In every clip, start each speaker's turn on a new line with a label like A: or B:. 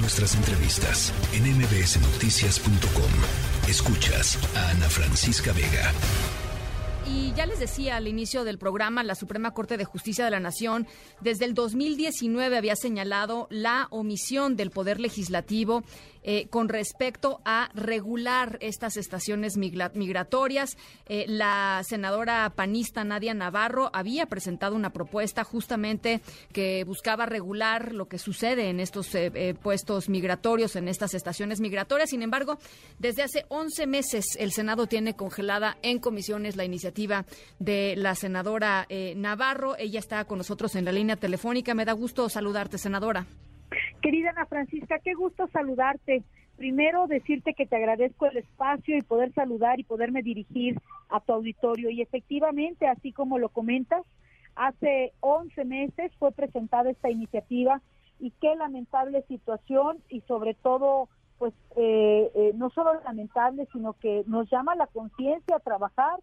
A: Nuestras entrevistas en mbsnoticias.com. Escuchas a Ana Francisca Vega.
B: Y ya les decía al inicio del programa, la Suprema Corte de Justicia de la Nación desde el 2019 había señalado la omisión del Poder Legislativo eh, con respecto a regular estas estaciones migratorias. Eh, la senadora panista Nadia Navarro había presentado una propuesta justamente que buscaba regular lo que sucede en estos eh, puestos migratorios, en estas estaciones migratorias. Sin embargo, desde hace 11 meses el Senado tiene congelada en comisiones la iniciativa de la senadora Navarro. Ella está con nosotros en la línea telefónica. Me da gusto saludarte, senadora.
C: Querida Ana Francisca, qué gusto saludarte. Primero decirte que te agradezco el espacio y poder saludar y poderme dirigir a tu auditorio. Y efectivamente, así como lo comentas, hace 11 meses fue presentada esta iniciativa y qué lamentable situación y sobre todo, pues eh, eh, no solo lamentable, sino que nos llama la conciencia a trabajar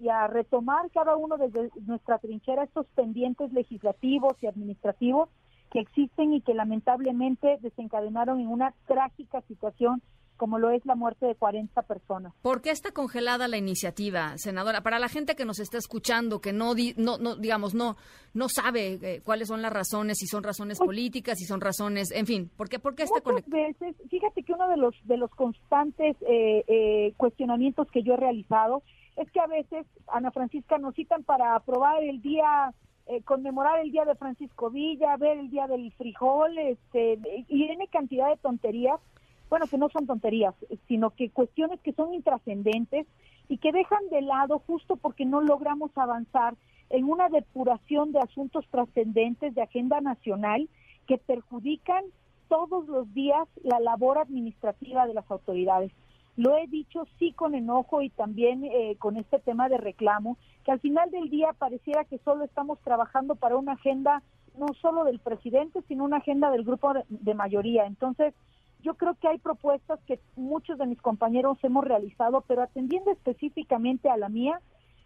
C: y a retomar cada uno desde nuestra trinchera estos pendientes legislativos y administrativos que existen y que lamentablemente desencadenaron en una trágica situación como lo es la muerte de 40 personas.
B: ¿Por qué está congelada la iniciativa, senadora? Para la gente que nos está escuchando, que no, no, no digamos, no, no sabe eh, cuáles son las razones, si son razones pues políticas, si son razones, en fin, ¿por qué, por qué está
C: congelada? veces, fíjate que uno de los de los constantes eh, eh, cuestionamientos que yo he realizado es que a veces Ana Francisca nos citan para aprobar el día eh, conmemorar el día de Francisco Villa, ver el día del frijol, este, y tiene cantidad de tonterías, bueno, que no son tonterías, sino que cuestiones que son intrascendentes y que dejan de lado justo porque no logramos avanzar en una depuración de asuntos trascendentes de agenda nacional que perjudican todos los días la labor administrativa de las autoridades. Lo he dicho sí con enojo y también eh, con este tema de reclamo, que al final del día pareciera que solo estamos trabajando para una agenda no solo del presidente, sino una agenda del grupo de, mayoría. Entonces, yo creo que hay propuestas que muchos de mis compañeros hemos realizado, pero atendiendo específicamente a la mía,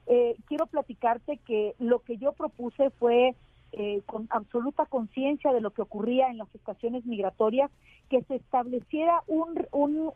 C: eh, quiero platicarte que lo que yo propuse fue eh, con absoluta conciencia de lo que ocurría en las estaciones migratorias, que se estableciera un,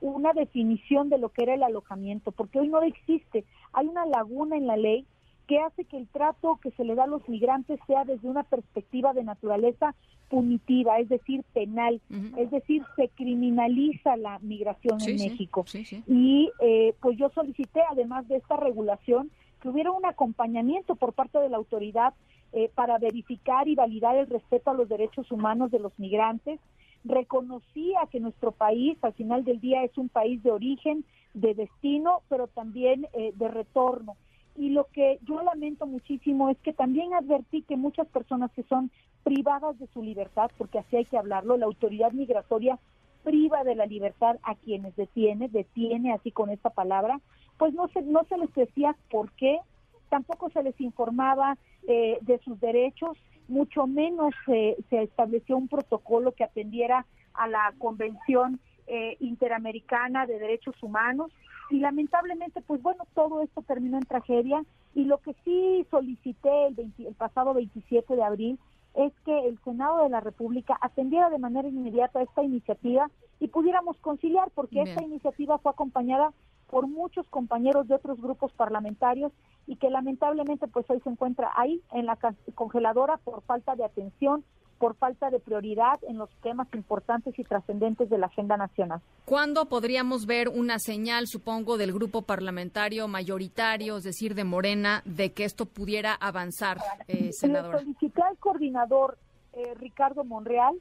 C: una definición de lo que era el alojamiento, porque hoy no existe. Hay una laguna en la ley que hace que el trato que se le da a los migrantes sea desde una perspectiva de naturaleza punitiva, es decir, penal, es decir, se criminaliza la migración en México. Y eh, pues yo solicité, además de esta regulación, que hubiera un acompañamiento por parte de la autoridad eh, para verificar y validar el respeto a los derechos humanos de los migrantes. Reconocía que nuestro país al final del día es un país de origen, de destino, pero también eh, de retorno. Y lo que yo lamento muchísimo es que también advertí que muchas personas que son privadas de su libertad, porque así hay que hablarlo, la autoridad migratoria priva de la libertad a quienes detiene, detiene así con esta palabra, pues no se, no se les decía por qué, tampoco se les informaba eh, de sus derechos, mucho menos se estableció un protocolo que atendiera a la Convención eh, Interamericana de Derechos Humanos. Y lamentablemente, pues bueno, todo esto terminó en tragedia. Y lo que sí solicité el, el pasado 27 de abril es que el Senado de la República atendiera de manera inmediata esta iniciativa y pudiéramos conciliar, porque esta iniciativa fue acompañada por muchos compañeros de otros grupos parlamentarios y que lamentablemente pues hoy se encuentra ahí en la congeladora por falta de atención, por falta de prioridad en los temas importantes y trascendentes de la agenda nacional.
B: ¿Cuándo podríamos ver una señal, supongo, del grupo parlamentario mayoritario, es decir, de Morena, de que esto pudiera avanzar, eh, senadora?
C: solicité al coordinador eh, Ricardo Monreal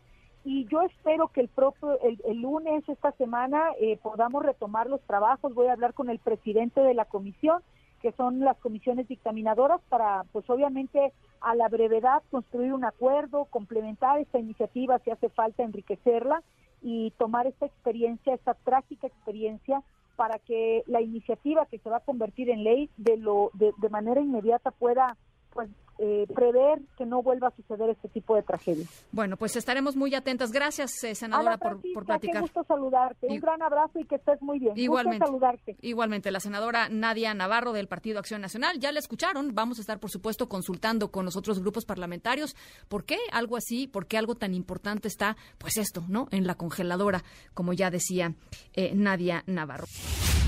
C: y yo espero que el propio el, lunes esta semana eh, podamos retomar los trabajos. Voy a hablar con el presidente de la comisión, que son las comisiones dictaminadoras, para, pues obviamente, a la brevedad construir un acuerdo, complementar esta iniciativa si hace falta enriquecerla y tomar esta experiencia, esta trágica experiencia para que la iniciativa que se va a convertir en ley de lo de manera inmediata pueda pues eh, prever que no vuelva a suceder este tipo de tragedia.
B: Bueno, pues estaremos muy atentas. Gracias, senadora, por, por, platicar.
C: Qué gusto saludarte. Un gran abrazo y que estés muy bien.
B: Igualmente.
C: saludarte.
B: Igualmente, la senadora Nadia Navarro del Partido Acción Nacional. Ya la escucharon. Vamos a estar, por supuesto, consultando con los otros grupos parlamentarios. ¿Por qué algo así? ¿Por qué algo tan importante está, pues esto, ¿no? En la congeladora, como ya decía eh, Nadia Navarro.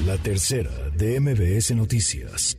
A: La tercera de MBS Noticias.